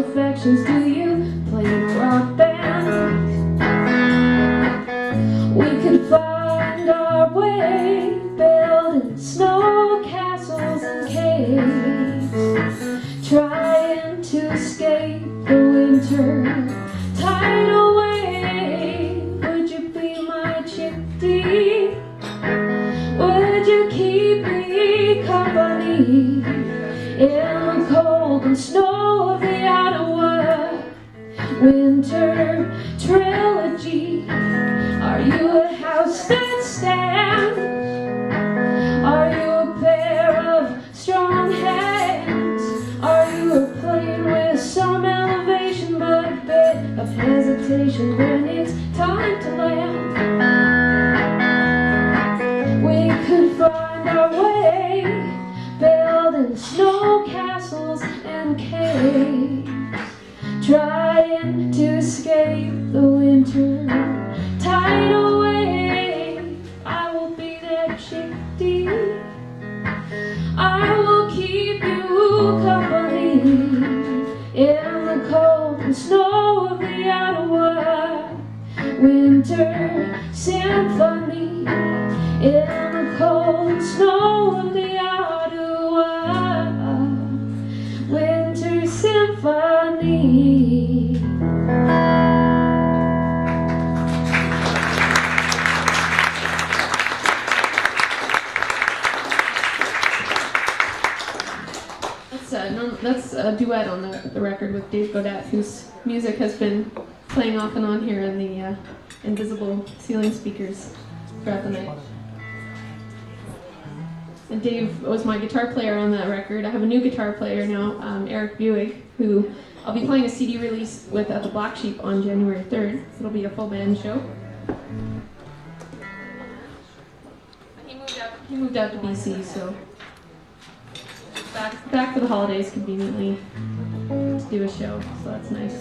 imperfections? Do you play in a rock band? We could find our way building snow castles and caves, trying to escape the winter tidal wave. Would you be my chickadee? Would you keep me company in the cold and snow winter trilogy? Are you a house that stands? Are you a pair of strong hands? Are you a plane with some elevation but a bit of hesitation when it's time to land? We could find our way building snow castles and caves trying and snow of the Ottawa winter symphony. In the cold snow That's a, a duet on the, the record with Dave Godet, whose music has been playing off and on here in the uh, invisible ceiling speakers throughout the night. And Dave was my guitar player on that record. I have a new guitar player now, um, Eric Buick, who I'll be playing a CD release with at the Black Sheep on January 3rd. It'll be a full band show. He moved out, he moved out to BC, so back back for the holidays conveniently to do a show, so that's nice.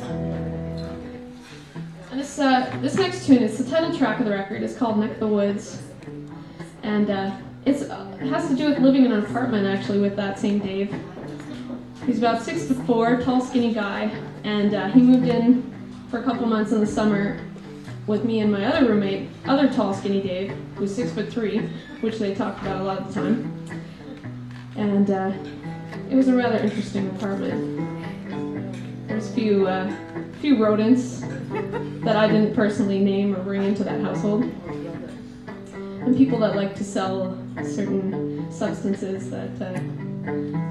And this uh, this next tune is the title track of the record. It's called "Neck of the Woods," and uh, it's uh, it has to do with living in an apartment actually with that same Dave. He's about six foot four, tall, skinny guy, and uh, he moved in for a couple months in the summer with me and my other roommate, other tall, skinny Dave, who's six foot three, which they talked about a lot of the time. And uh, it was a rather interesting apartment. There's a few, uh, few rodents that I didn't personally name or bring into that household, and people that like to sell certain substances that uh,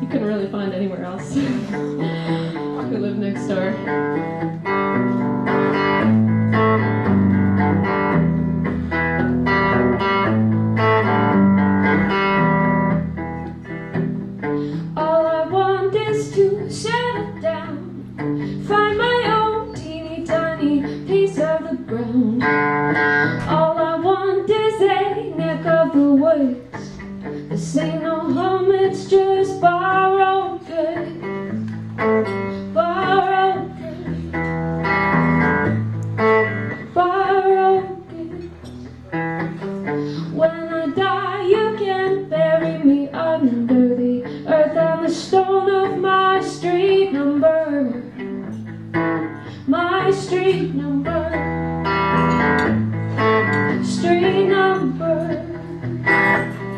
you couldn't really find anywhere else who lived next door. street number, street number.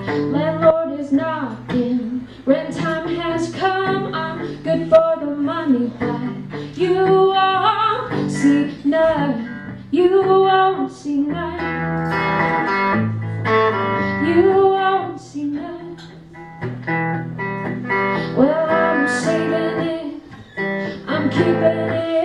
Landlord is knocking, rent time has come. I'm good for the money, but you won't see none. You won't see none. You won't see none. Well, I'm saving it. I'm keeping it.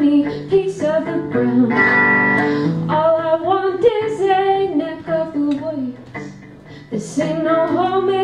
tiny piece of the ground. All I want is a neck of the woods. This ain't no homemade.